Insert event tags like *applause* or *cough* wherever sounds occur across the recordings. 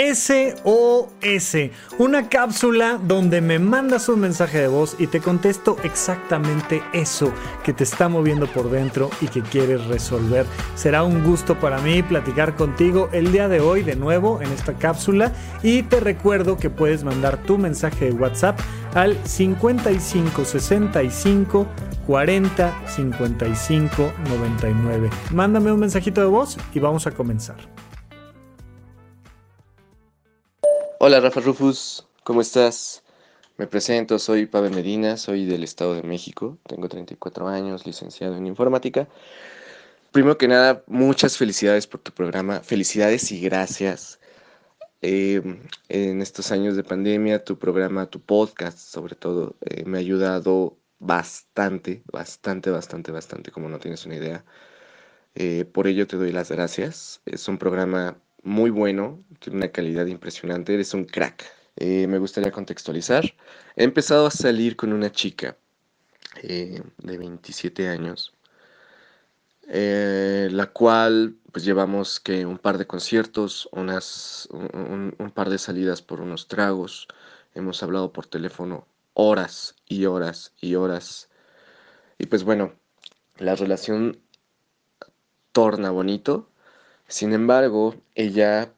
SOS, una cápsula donde me mandas un mensaje de voz y te contesto exactamente eso que te está moviendo por dentro y que quieres resolver. Será un gusto para mí platicar contigo el día de hoy de nuevo en esta cápsula y te recuerdo que puedes mandar tu mensaje de WhatsApp al 5565 40 55 99. Mándame un mensajito de voz y vamos a comenzar. Hola Rafa Rufus, ¿cómo estás? Me presento, soy Pavel Medina, soy del Estado de México, tengo 34 años, licenciado en informática. Primero que nada, muchas felicidades por tu programa, felicidades y gracias. Em, en estos años de pandemia, tu programa, tu podcast sobre todo, eh, me ha ayudado bastante, bastante, bastante, bastante, como no tienes una idea. Eh, por ello te doy las gracias. Es un programa muy bueno, tiene una calidad impresionante, eres un crack. Eh, me gustaría contextualizar. He empezado a salir con una chica eh, de 27 años, eh, la cual pues llevamos que un par de conciertos, unas, un, un par de salidas por unos tragos, hemos hablado por teléfono horas y horas y horas. Y pues bueno, la relación torna bonito, sin embargo, ella,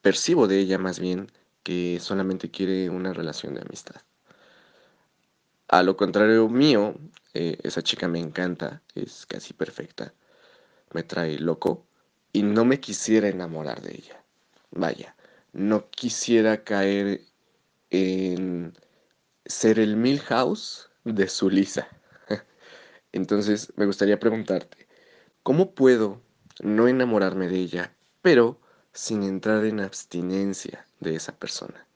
percibo de ella más bien que solamente quiere una relación de amistad. A lo contrario mío, eh, esa chica me encanta, es casi perfecta, me trae loco y no me quisiera enamorar de ella. Vaya, no quisiera caer en ser el Milhouse de su Lisa. *laughs* Entonces me gustaría preguntarte, ¿cómo puedo no enamorarme de ella, pero sin entrar en abstinencia de esa persona.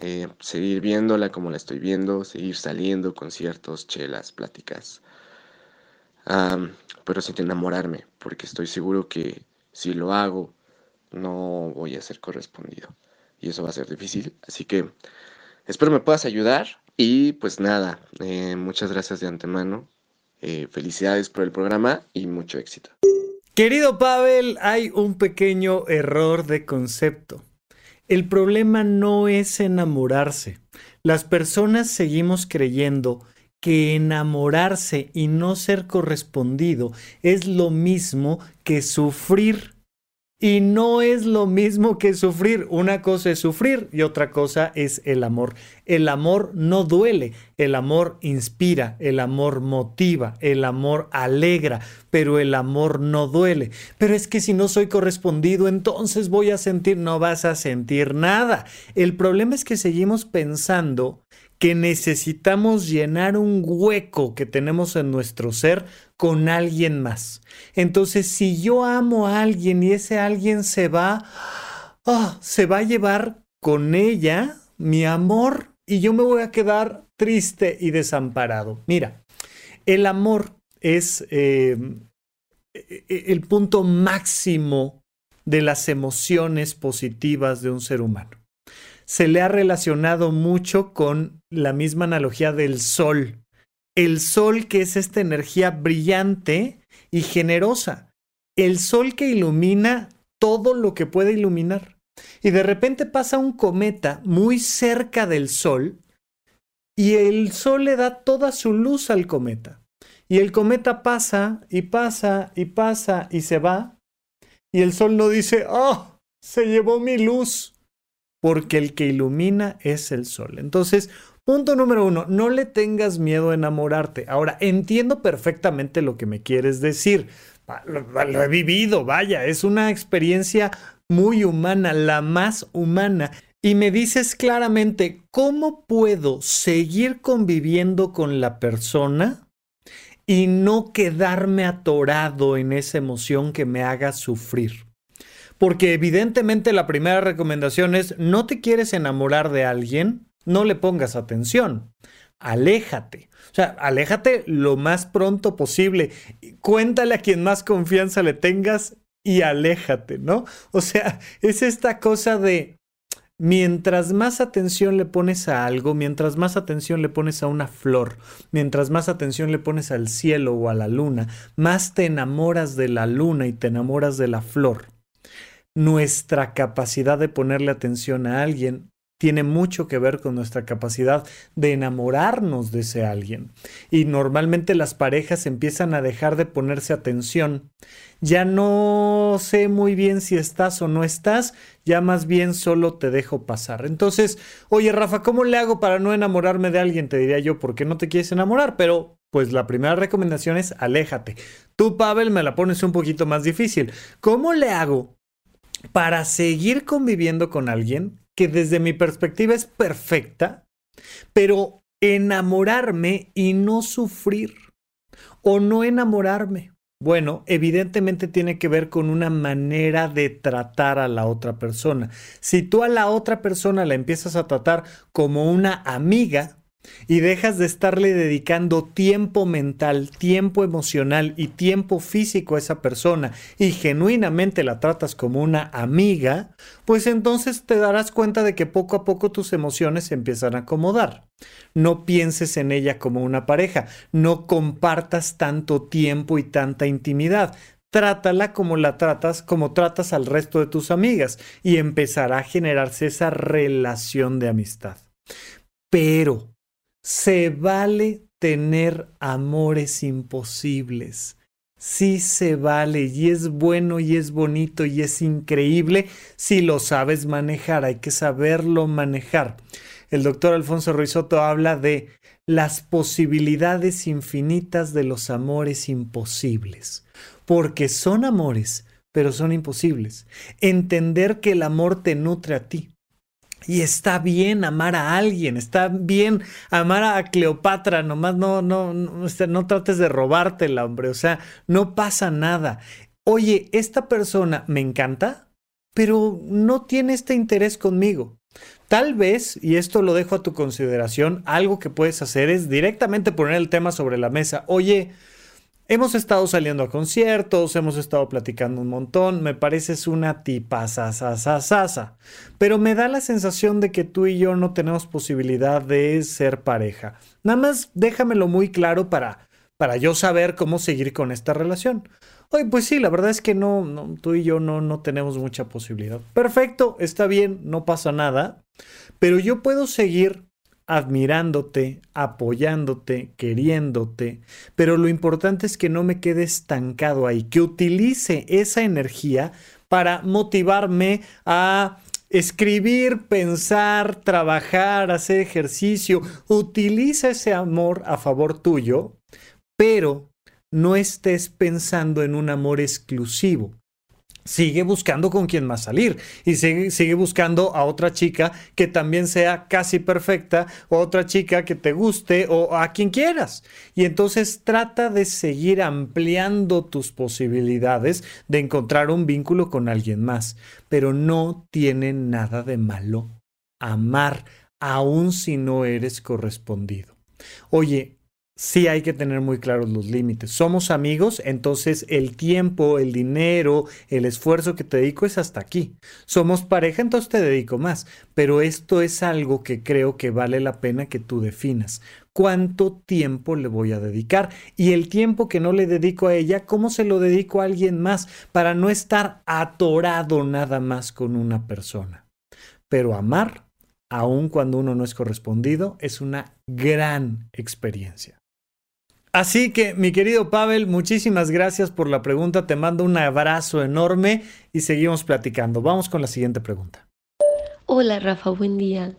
Eh, seguir viéndola como la estoy viendo, seguir saliendo, conciertos, chelas, pláticas, pero sin enamorarme, porque estoy seguro que si lo hago, no voy a ser correspondido. Y eso va a ser difícil. Así que espero me puedas ayudar. Y pues nada, eh, muchas gracias de antemano. Eh, felicidades por el programa y mucho éxito. Querido Pavel, hay un pequeño error de concepto. El problema no es enamorarse. Las personas seguimos creyendo que enamorarse y no ser correspondido es lo mismo que sufrir y no es lo mismo que sufrir. Una cosa es sufrir y otra cosa es el amor. El amor no duele, el amor inspira, el amor motiva, el amor alegra, pero el amor no duele. Pero es que si no soy correspondido, entonces voy a sentir, no vas a sentir nada. El problema es que seguimos pensando que necesitamos llenar un hueco que tenemos en nuestro ser con alguien más. Entonces, si yo amo a alguien y ese alguien se va, ah, se va a llevar con ella mi amor y yo me voy a quedar triste y desamparado. Mira, el amor es eh, e, e, el punto máximo de las emociones positivas de un ser humano se le ha relacionado mucho con la misma analogía del sol. El sol que es esta energía brillante y generosa. El sol que ilumina todo lo que puede iluminar. Y de repente pasa un cometa muy cerca del sol y el sol le da toda su luz al cometa. Y el cometa pasa y pasa y pasa y se va. Y el sol no dice, oh, se llevó mi luz porque el que ilumina es el sol. Entonces, punto número uno, no le tengas miedo a enamorarte. Ahora, entiendo perfectamente lo que me quieres decir. Lo, he vivido, vaya, es una experiencia muy humana, la más humana. Y me dices claramente, ¿cómo puedo seguir conviviendo con la persona y no quedarme atorado en esa emoción que me haga sufrir? Porque evidentemente la primera recomendación es, no te quieres enamorar de alguien, no le pongas atención, aléjate. O sea, aléjate lo más pronto posible. Cuéntale a quien más confianza le tengas y aléjate, ¿no? O sea, es esta cosa de, mientras más atención le pones a algo, mientras más atención le pones a una flor, mientras más atención le pones al cielo o a la luna, más te enamoras de la luna y te enamoras de la flor. nuestra capacidad de ponerle atención a alguien tiene mucho que ver con nuestra capacidad de enamorarnos de ese alguien. Y normalmente las parejas empiezan a dejar de ponerse atención. Ya no sé muy bien si estás o no estás, ya más bien solo te dejo pasar. Entonces, oye Rafa, ¿cómo le hago para no enamorarme de alguien? Te diría yo, ¿por qué no te quieres enamorar? Pero pues la primera recomendación es aléjate. Tú, Pavel, me la pones un poquito más difícil. ¿Cómo le hago para seguir conviviendo con alguien que desde mi perspectiva es perfecta, pero enamorarme y no sufrir o no enamorarme. Bueno, evidentemente tiene que ver con una manera de tratar a la otra persona. Si tú a la otra persona la empiezas a tratar como una amiga, y dejas de estarle dedicando tiempo mental, tiempo emocional y tiempo físico a esa persona y genuinamente la tratas como una amiga, pues entonces te darás cuenta de que poco a poco tus emociones se empiezan a acomodar. No pienses en ella como una pareja, no compartas tanto tiempo y tanta intimidad. Trátala como la tratas, como tratas al resto de tus amigas y empezará a generarse esa relación de amistad. Pero se vale tener amores imposibles. Sí se vale y es bueno y es bonito y es increíble si lo sabes manejar. Hay que saberlo manejar. El doctor Alfonso Ruizotto habla de las posibilidades infinitas de los amores imposibles. Porque son amores, pero son imposibles. Entender que el amor te nutre a ti y está bien amar a alguien, está bien amar a Cleopatra, nomás no, no, no, no trates de robártela, hombre, o sea, no pasa nada. Oye, esta persona me encanta, pero no tiene este interés conmigo. Tal vez, y esto lo dejo a tu consideración, algo que puedes hacer es directamente poner el tema sobre la mesa. Oye, Hemos estado saliendo a conciertos, hemos estado platicando un montón, me pareces una tipa sasa, pero me da la sensación de que tú y yo no tenemos posibilidad de ser pareja. Nada más déjamelo muy claro para, para yo saber cómo seguir con esta relación. Oye, pues sí, la verdad es que no, tú y yo no, no tenemos mucha posibilidad. Perfecto, está bien, no pasa nada, pero yo puedo seguir admirándote, apoyándote, queriéndote, pero lo importante es que no me quede estancado ahí, que utilice esa energía para motivarme a escribir, pensar, trabajar, hacer ejercicio. Utiliza ese amor a favor tuyo, pero no estés pensando en un amor exclusivo sigue buscando con quién más salir y sigue, buscando a otra chica que también sea casi perfecta o otra chica que te guste o a quien quieras. Y entonces trata de seguir ampliando tus posibilidades de encontrar un vínculo con alguien más, pero no tiene nada de malo amar aun si no eres correspondido. Oye, sí hay que tener muy claros los límites. Somos amigos, entonces el tiempo, el dinero, el esfuerzo que te dedico es hasta aquí. Somos pareja, entonces te dedico más. Pero esto es algo que creo que vale la pena que tú definas. ¿Cuánto tiempo le voy a dedicar? Y el tiempo que no le dedico a ella, ¿cómo se lo dedico a alguien más? Para no estar atorado nada más con una persona. Pero amar, aun cuando uno no es correspondido, es una gran experiencia. Así que, mi querido Pavel, muchísimas gracias por la pregunta. Te mando un abrazo enorme y seguimos platicando. Vamos con la siguiente pregunta. Hola, Rafa, buen día.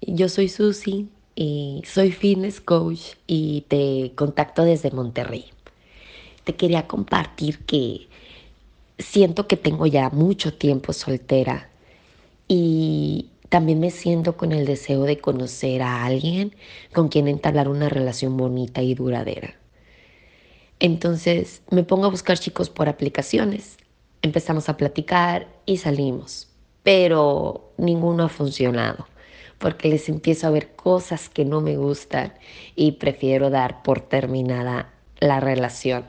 Yo soy Susi y soy fitness coach y te contacto desde Monterrey. Te quería compartir que siento que tengo ya mucho tiempo soltera y también me siento con el deseo de conocer a alguien con quien entablar una relación bonita y duradera. Entonces me pongo a buscar chicos por aplicaciones. Empezamos a platicar y salimos, pero ninguno ha funcionado porque les empiezo a ver cosas que no me gustan y prefiero dar por terminada la relación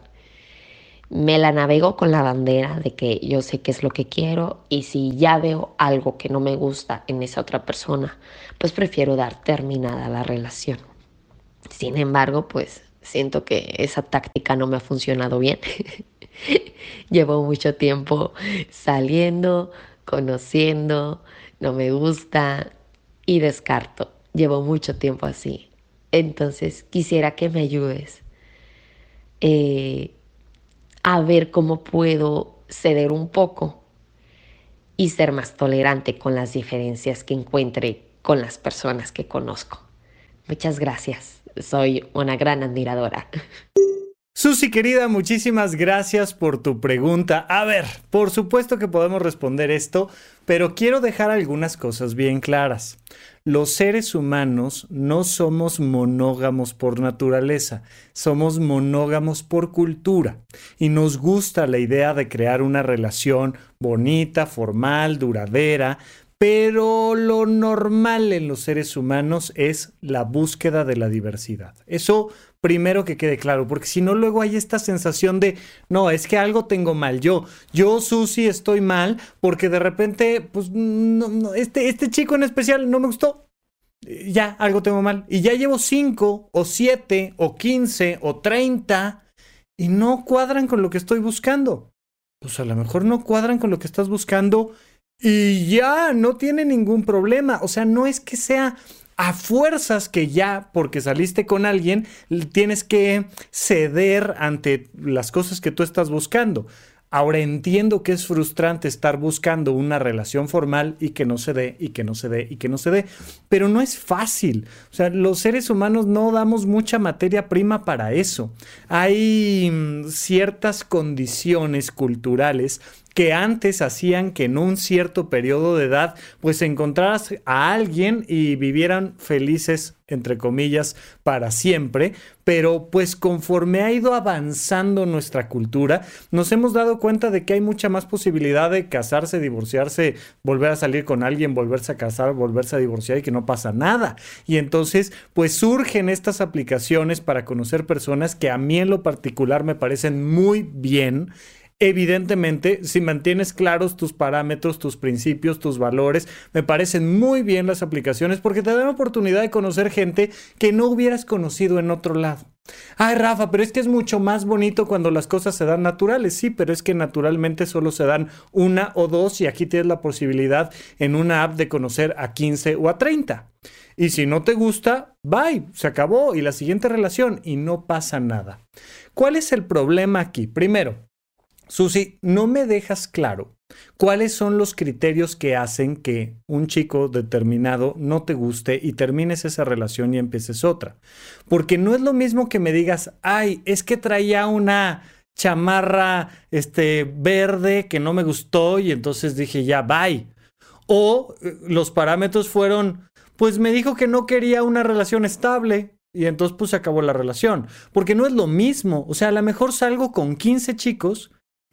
me la navego con la bandera de que yo sé qué es lo que quiero y si ya veo algo que no me gusta en esa otra persona, pues prefiero dar terminada la relación. Sin embargo, pues siento que esa táctica no me ha funcionado bien *laughs* Llevo mucho tiempo saliendo, conociendo, no me gusta y descarto. Llevo mucho tiempo así. Entonces quisiera que me ayudes eh, a ver cómo puedo ceder un poco y ser más tolerante con las diferencias que encuentre con las personas que conozco. Muchas gracias. Soy una gran admiradora. Susi querida, muchísimas gracias por tu pregunta. A ver, por supuesto que podemos responder esto, pero quiero dejar algunas cosas bien claras. Los seres humanos no somos monógamos por naturaleza, somos monógamos por cultura y nos gusta la idea de crear una relación bonita, formal, duradera, pero lo normal en los seres humanos es la búsqueda de la diversidad. Eso primero que quede claro, porque si no luego hay esta sensación de, no, es que algo tengo mal, yo, yo Susi estoy mal porque de repente, pues, este, este chico en especial no me gustó. Ya, algo tengo mal. Y ya llevo cinco o siete o quince o treinta y no cuadran con lo que estoy buscando. Pues a lo mejor no cuadran con lo que estás buscando y ya no tiene ningún problema. O sea, no es que sea a fuerzas que ya, porque saliste con alguien, tienes que ceder ante las cosas que tú estás buscando. Ahora entiendo que es frustrante estar buscando una relación formal y que no se dé, y que no se dé, y que no se dé, pero no es fácil. O sea, los seres humanos no damos mucha materia prima para eso. Hay mm, ciertas condiciones culturales que antes hacían que en un cierto periodo de edad pues encontraras a alguien y vivieran felices entre comillas para siempre, pero pues conforme ha ido avanzando nuestra cultura, nos hemos dado cuenta de que hay mucha más posibilidad de casarse, divorciarse, volver a salir con alguien, volverse a casar, volverse a divorciar y que no pasa nada. Y entonces pues surgen estas aplicaciones para conocer personas que a mí en lo particular me parecen muy bien Evidentemente, si mantienes claros tus parámetros, tus principios, tus valores, me parecen muy bien las aplicaciones porque te dan oportunidad de conocer gente que no hubieras conocido en otro lado. Ay, Rafa, pero es que es mucho más bonito cuando las cosas se dan naturales. Sí, pero es que naturalmente solo se dan una o dos y aquí tienes la posibilidad en una app de conocer a 15 o a 30. Y si no te gusta, bye, se acabó y la siguiente relación y no pasa nada. ¿Cuál es el problema aquí? Primero, Susi, no me dejas claro cuáles son los criterios que hacen que un chico determinado no te guste y termines esa relación y empieces otra. Porque no es lo mismo que me digas, ay, es que traía una chamarra este, verde que no me gustó y entonces dije, ya, bye. O eh, los parámetros fueron, pues me dijo que no quería una relación estable. Y entonces pues se acabó la relación. Porque no es lo mismo. O sea, a lo mejor salgo con 15 chicos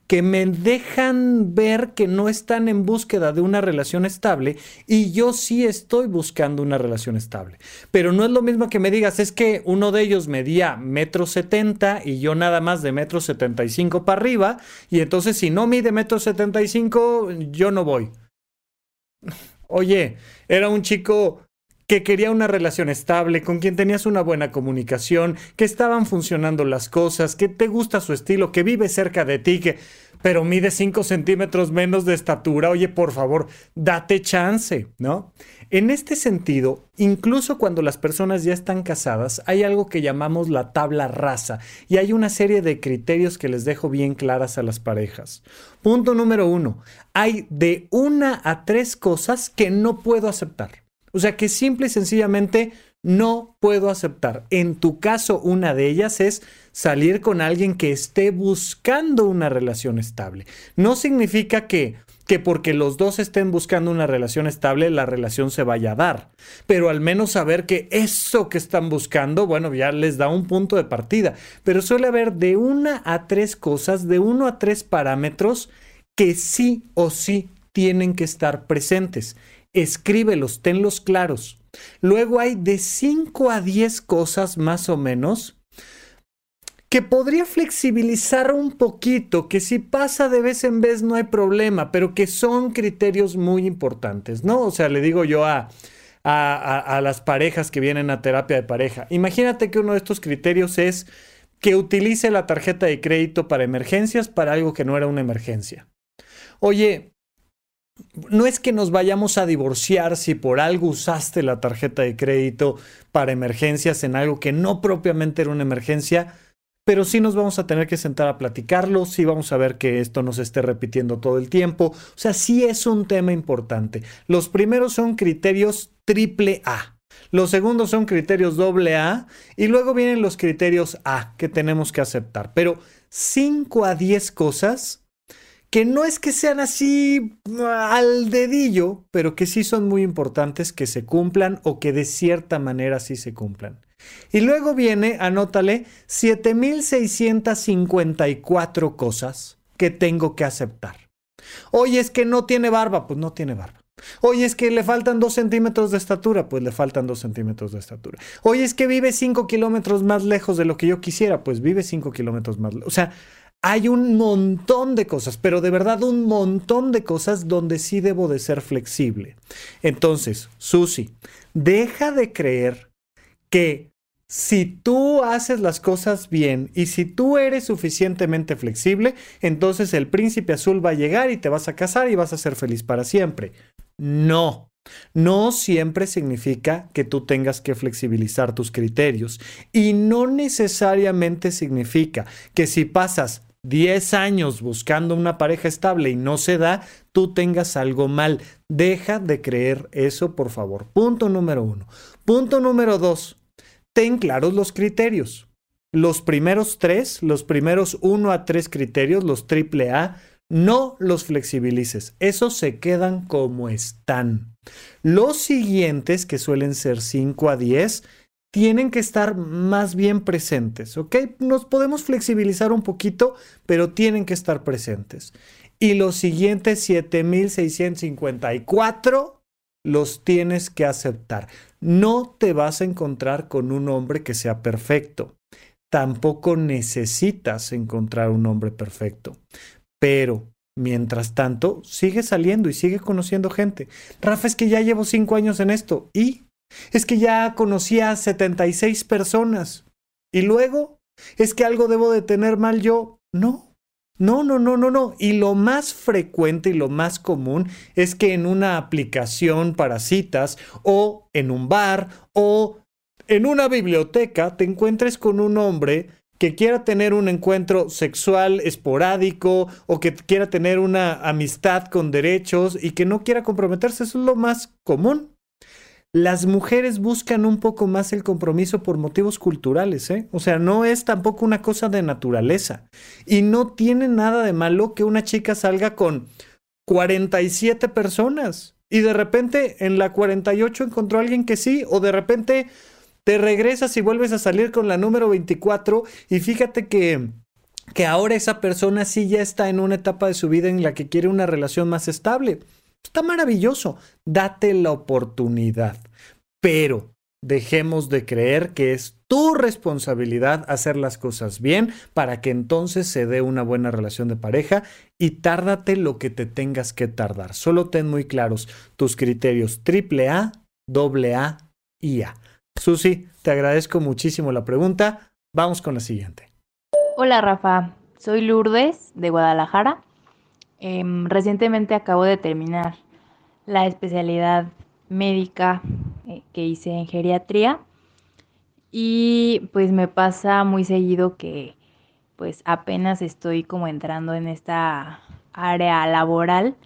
que me dejan ver que no están en búsqueda de una relación estable y yo sí estoy buscando una relación estable. Pero no es lo mismo que me digas, es que uno de ellos medía metro setenta y yo nada más de metro setenta y cinco para arriba y entonces si no mide metro setenta y cinco yo no voy. *laughs* Oye, era un chico que quería una relación estable, con quien tenías una buena comunicación, que estaban funcionando las cosas, que te gusta su estilo, que vive cerca de ti, que pero mide 5 centímetros menos de estatura, oye, por favor, date chance, ¿no? En este sentido, incluso cuando las personas ya están casadas, hay algo que llamamos la tabla rasa y hay una serie de criterios que les dejo bien claras a las parejas. Punto número uno, hay de una a tres cosas que no puedo aceptar. O sea que simple y sencillamente no puedo aceptar. En tu caso, una de ellas es salir con alguien que esté buscando una relación estable. No significa que, que porque los dos estén buscando una relación estable, la relación se vaya a dar. Pero al menos saber que eso que están buscando, bueno, ya les da un punto de partida. Pero suele haber de una a tres cosas, de uno a tres parámetros que sí o sí tienen que estar presentes escríbelos, tenlos claros. Luego hay de 5 a 10 cosas más o menos que podría flexibilizar un poquito, que si pasa de vez en vez no hay problema, pero que son criterios muy importantes, ¿no? O sea, le digo yo a, a, a las parejas que vienen a terapia de pareja, imagínate que uno de estos criterios es que utilice la tarjeta de crédito para emergencias para algo que no era una emergencia. Oye, no es que nos vayamos a divorciar si por algo usaste la tarjeta de crédito para emergencias en algo que no propiamente era una emergencia, pero sí nos vamos a tener que sentar a platicarlo, sí vamos a ver que esto no se esté repitiendo todo el tiempo, o sea, sí es un tema importante. Los primeros son criterios triple A. Los segundos son criterios doble A y luego vienen los criterios A que tenemos que aceptar. Pero 5 a 10 cosas que no es que sean así al dedillo, pero que sí son muy importantes que se cumplan o que de cierta manera sí se cumplan. Y luego viene, anótale, 7654 cosas que tengo que aceptar. Oye, es que no tiene barba, pues no tiene barba. Oye, es que le faltan dos centímetros de estatura, pues le faltan dos centímetros de estatura. Oye, es que vive cinco kilómetros más lejos de lo que yo quisiera, pues vive cinco kilómetros más lejos. O sea, hay un montón de cosas, pero de verdad un montón de cosas donde sí debo de ser flexible. Entonces, Susi, deja de creer que si tú haces las cosas bien y si tú eres suficientemente flexible, entonces el príncipe azul va a llegar y te vas a casar y vas a ser feliz para siempre. No. No siempre significa que tú tengas que flexibilizar tus criterios y no necesariamente significa que si pasas 10 años buscando una pareja estable y no se da, tú tengas algo mal. Deja de creer eso, por favor. Punto número uno. Punto número dos ten claros los criterios. Los primeros tres, los primeros uno a tres criterios, los triple A, no los flexibilices. Esos se quedan como están. Los siguientes, que suelen ser 5 a 10, tienen que estar más bien presentes, ¿ok? Nos podemos flexibilizar un poquito, pero tienen que estar presentes. Y los siguientes 7654 los tienes que aceptar. No te vas a encontrar con un hombre que sea perfecto. Tampoco necesitas encontrar un hombre perfecto. Pero, mientras tanto, sigue saliendo y sigue conociendo gente. Rafa, es que ya llevo cinco años en esto. ¿Y? Es que ya conocí a 76 personas. ¿Y luego? ¿Es que algo debo de tener mal yo? No. No, no, no, no, no. Y lo más frecuente y lo más común es que en una aplicación para citas o en un bar o en una biblioteca te encuentres con un hombre que quiera tener un encuentro sexual esporádico o que quiera tener una amistad con derechos y que no quiera comprometerse. Eso es lo más común las mujeres buscan un poco más el compromiso por motivos culturales, ¿eh? O sea, no es tampoco una cosa de naturaleza. Y no tiene nada de malo que una chica salga con 47 personas y de repente en la 48 encontró a alguien que sí, o de repente te regresas y vuelves a salir con la número 24 y fíjate que que ahora esa persona sí ya está en una etapa de su vida en la que quiere una relación más estable. Está maravilloso, date la oportunidad, pero dejemos de creer que es tu responsabilidad hacer las cosas bien para que entonces se dé una buena relación de pareja y tárdate lo que te tengas que tardar. Solo ten muy claros tus criterios triple A, doble A y A. Susi, te agradezco muchísimo la pregunta. Vamos con la siguiente. Hola Rafa, soy Lourdes de Guadalajara Em, recientemente acabo de terminar la especialidad médica eh, que hice en geriatría. Y pues me pasa muy seguido que pues apenas estoy como entrando en esta área laboral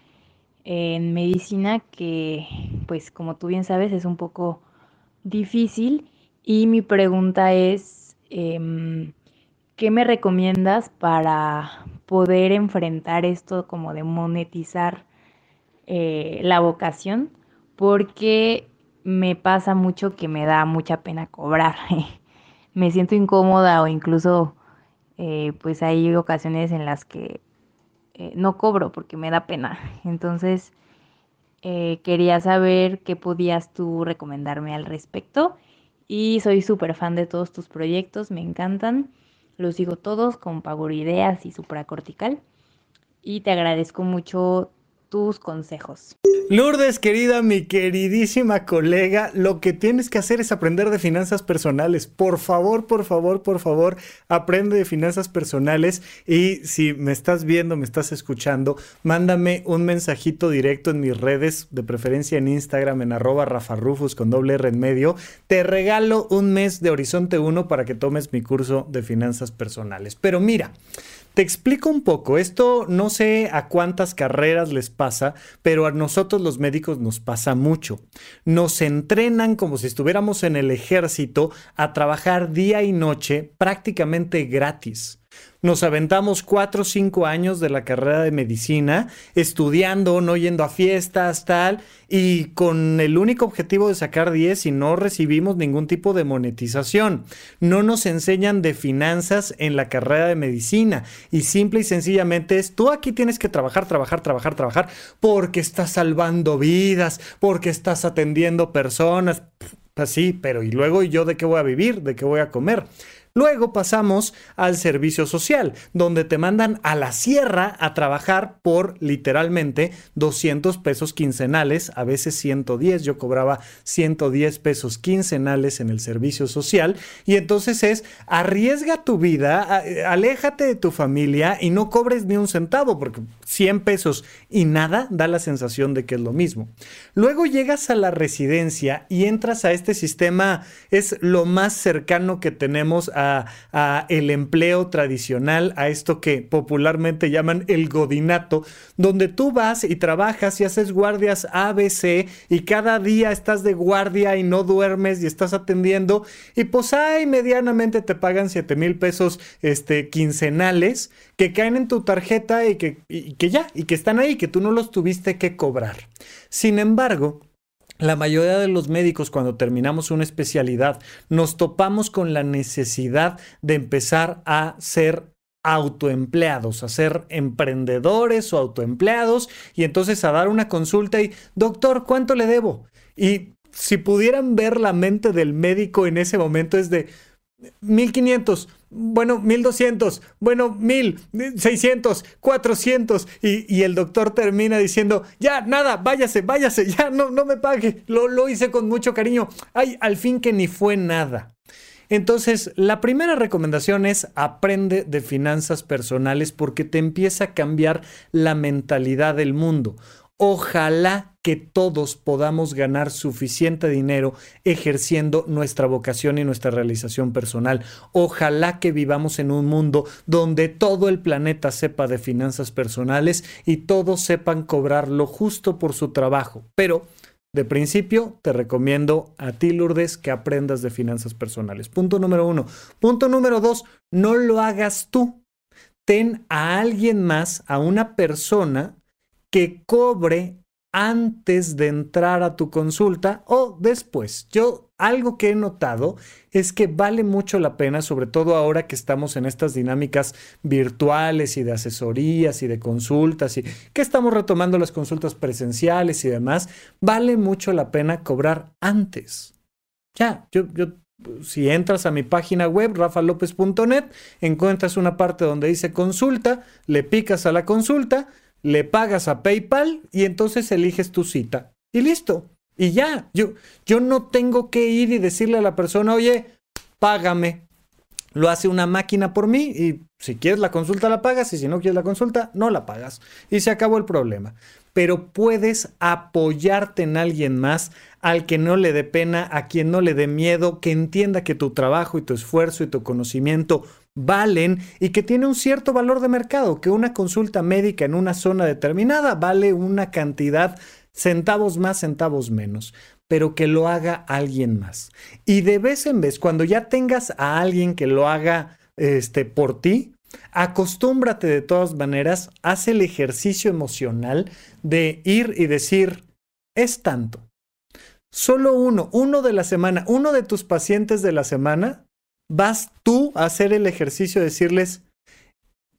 en medicina que pues como tú bien sabes es un poco difícil. Y mi pregunta es em, ¿qué me recomiendas para poder enfrentar esto como de monetizar eh, la vocación? Porque me pasa mucho que me da mucha pena cobrar. *laughs* me siento incómoda o incluso eh, pues hay ocasiones en las que eh, no cobro porque me da pena. *laughs* Entonces quería saber qué podías tú recomendarme al respecto. Y soy súper fan de todos tus proyectos, me encantan. Los sigo todos con Ideas y Supracortical. Y te agradezco mucho tus consejos. Lourdes, querida, mi queridísima colega, lo que tienes que hacer es aprender de finanzas personales. Por favor, por favor, por favor, aprende de finanzas personales y si me estás viendo, me estás escuchando, mándame un mensajito directo en mis redes, de preferencia en Instagram, en arroba rafarrufus con doble R en medio. Te regalo un mes de Horizonte 1 para que tomes mi curso de finanzas personales. Pero mira, te explico un poco, esto no sé a cuántas carreras les pasa, pero a nosotros los médicos nos pasa mucho. Nos entrenan como si estuviéramos en el ejército a trabajar día y noche prácticamente gratis. Nos aventamos cuatro o cinco años de la carrera de medicina, estudiando, no yendo a fiestas, tal, y con el único objetivo de sacar 10 y no recibimos ningún tipo de monetización. No nos enseñan de finanzas en la carrera de medicina y simple y sencillamente es, tú aquí tienes que trabajar, trabajar, trabajar, trabajar, porque estás salvando vidas, porque estás atendiendo personas. Así, pero ¿y luego yo de qué voy a vivir? ¿De qué voy a comer? Luego pasamos al servicio social, donde te mandan a la sierra a trabajar por literalmente 200 pesos quincenales, a veces 110. Yo cobraba 110 pesos quincenales en el servicio social. Y entonces es, arriesga tu vida, aléjate de tu familia y no cobres ni un centavo, porque 100 pesos y nada da la sensación de que es lo mismo. Luego llegas a la residencia y entras a este sistema, es lo más cercano que tenemos a a, el empleo tradicional, a esto que popularmente llaman el godinato, donde tú vas y trabajas y haces guardias ABC y cada día estás de guardia y no duermes y estás atendiendo y pues ahí medianamente te pagan 7 mil pesos este, quincenales que caen en tu tarjeta y que, y que ya, y que están ahí, que tú no los tuviste que cobrar. Sin embargo, la mayoría de los médicos cuando terminamos una especialidad nos topamos con la necesidad de empezar a ser autoempleados, a ser emprendedores o autoempleados y entonces a dar una consulta y, doctor, ¿cuánto le debo? Y si pudieran ver la mente del médico en ese momento es de, 1500, bueno, 1200, bueno, 1600, 400 y, y el doctor termina diciendo, ya, nada, váyase, váyase, ya, no, no me pague, lo, lo hice con mucho cariño, ay, al fin que ni fue nada. Entonces, la primera recomendación es aprende de finanzas personales porque te empieza a cambiar la mentalidad del mundo. Ojalá que todos podamos ganar suficiente dinero ejerciendo nuestra vocación y nuestra realización personal. Ojalá que vivamos en un mundo donde todo el planeta sepa de finanzas personales y todos sepan cobrar lo justo por su trabajo. Pero de principio, te recomiendo a ti, Lourdes, que aprendas de finanzas personales. Punto número uno. Punto número dos, no lo hagas tú. Ten a alguien más, a una persona que cobre antes de entrar a tu consulta o después. Yo algo que he notado es que vale mucho la pena, sobre todo ahora que estamos en estas dinámicas virtuales y de asesorías y de consultas y que estamos retomando las consultas presenciales y demás, vale mucho la pena cobrar antes. Ya, yo, yo si entras a mi página web, rafalopez.net, encuentras una parte donde dice consulta, le picas a la consulta, le pagas a PayPal y entonces eliges tu cita. Y listo. Y ya, yo, yo no tengo que ir y decirle a la persona, oye, págame. Lo hace una máquina por mí y si quieres la consulta la pagas y si no quieres la consulta no la pagas. Y se acabó el problema. Pero puedes apoyarte en alguien más al que no le dé pena, a quien no le dé miedo, que entienda que tu trabajo y tu esfuerzo y tu conocimiento valen y que tiene un cierto valor de mercado, que una consulta médica en una zona determinada vale una cantidad centavos más, centavos menos, pero que lo haga alguien más. Y de vez en vez, cuando ya tengas a alguien que lo haga este, por ti, acostúmbrate de todas maneras, haz el ejercicio emocional de ir y decir, es tanto. Solo uno, uno de la semana, uno de tus pacientes de la semana vas tú a hacer el ejercicio de decirles,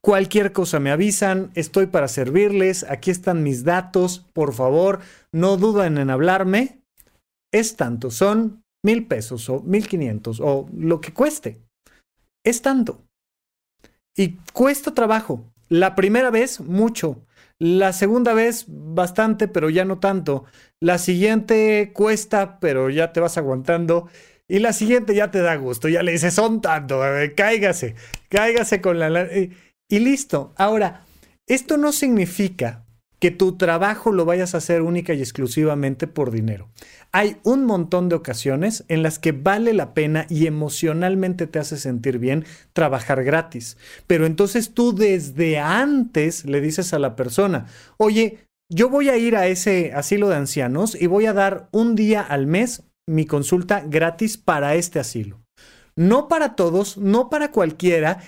cualquier cosa me avisan, estoy para servirles, aquí están mis datos, por favor, no duden en hablarme. Es tanto, son mil pesos o mil quinientos o lo que cueste. Es tanto. Y cuesta trabajo. La primera vez, mucho. La segunda vez, bastante, pero ya no tanto. La siguiente cuesta, pero ya te vas aguantando. Y la siguiente ya te da gusto. Ya le dices, son tanto, cáigase, cáigase con la... Y listo. Ahora, esto no significa que tu trabajo lo vayas a hacer única y exclusivamente por dinero. Hay un montón de ocasiones en las que vale la pena y emocionalmente te hace sentir bien trabajar gratis. Pero entonces tú desde antes le dices a la persona, oye, yo voy a ir a ese asilo de ancianos y voy a dar un día al mes mi consulta gratis para este asilo. No para todos, no para cualquiera,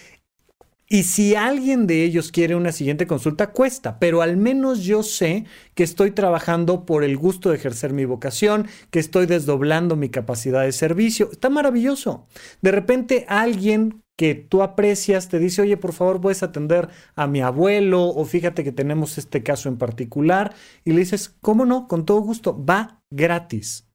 y si alguien de ellos quiere una siguiente consulta, cuesta, pero al menos yo sé que estoy trabajando por el gusto de ejercer mi vocación, que estoy desdoblando mi capacidad de servicio. Está maravilloso. De repente alguien que tú aprecias te dice, oye, por favor, puedes atender a mi abuelo o fíjate que tenemos este caso en particular. Y le dices, ¿cómo no? Con todo gusto, va gratis.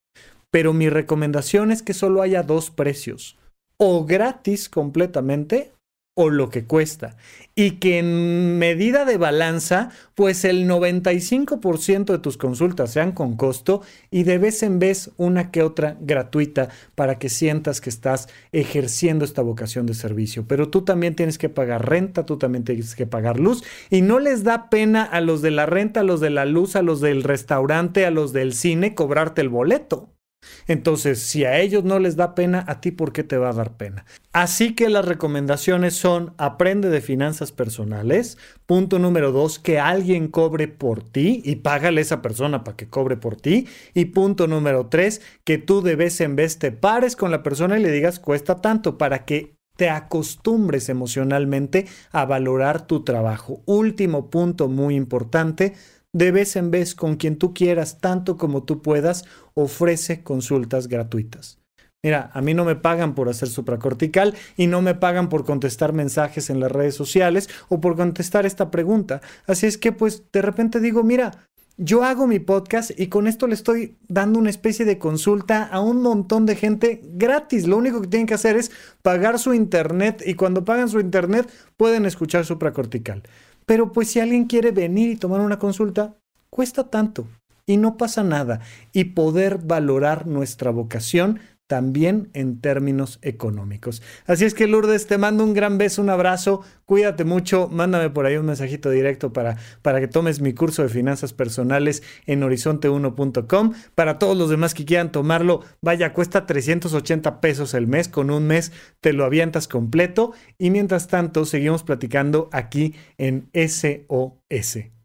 Pero mi recomendación es que solo haya dos precios. O gratis completamente o lo que cuesta. Y que en medida de balanza, pues el 95% de tus consultas sean con costo y de vez en vez una que otra gratuita para que sientas que estás ejerciendo esta vocación de servicio. Pero tú también tienes que pagar renta, tú también tienes que pagar luz y no les da pena a los de la renta, a los de la luz, a los del restaurante, a los del cine cobrarte el boleto. Entonces, si a ellos no les da pena, a ti por qué te va a dar pena. Así que las recomendaciones son aprende de finanzas personales. Punto número dos, que alguien cobre por ti y págale a esa persona para que cobre por ti. Y punto número tres, que tú de vez en vez te pares con la persona y le digas cuesta tanto para que te acostumbres emocionalmente a valorar tu trabajo. Último punto muy importante de vez en vez con quien tú quieras, tanto como tú puedas, ofrece consultas gratuitas. Mira, a mí no me pagan por hacer supracortical y no me pagan por contestar mensajes en las redes sociales o por contestar esta pregunta. Así es que pues de repente digo, mira, yo hago mi podcast y con esto le estoy dando una especie de consulta a un montón de gente gratis. Lo único que tienen que hacer es pagar su internet y cuando pagan su internet pueden escuchar supracortical. Pero pues si alguien quiere venir y tomar una consulta, cuesta tanto y no pasa nada. Y poder valorar nuestra vocación también en términos económicos. Así es que Lourdes, te mando un gran beso, un abrazo, cuídate mucho, mándame por ahí un mensajito directo para, para que tomes mi curso de finanzas personales en horizonte1.com. Para todos los demás que quieran tomarlo, vaya, cuesta 380 pesos el mes, con un mes te lo avientas completo y mientras tanto seguimos platicando aquí en SOS.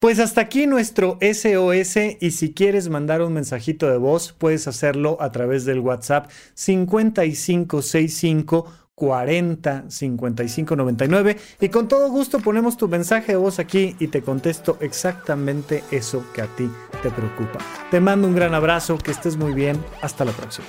Pues hasta aquí nuestro SOS y si quieres mandar un mensajito de voz puedes hacerlo a través del WhatsApp 5565 40 55 99 y con todo gusto ponemos tu mensaje de voz aquí y te contesto exactamente eso que a ti te preocupa. Te mando un gran abrazo, que estés muy bien, hasta la próxima.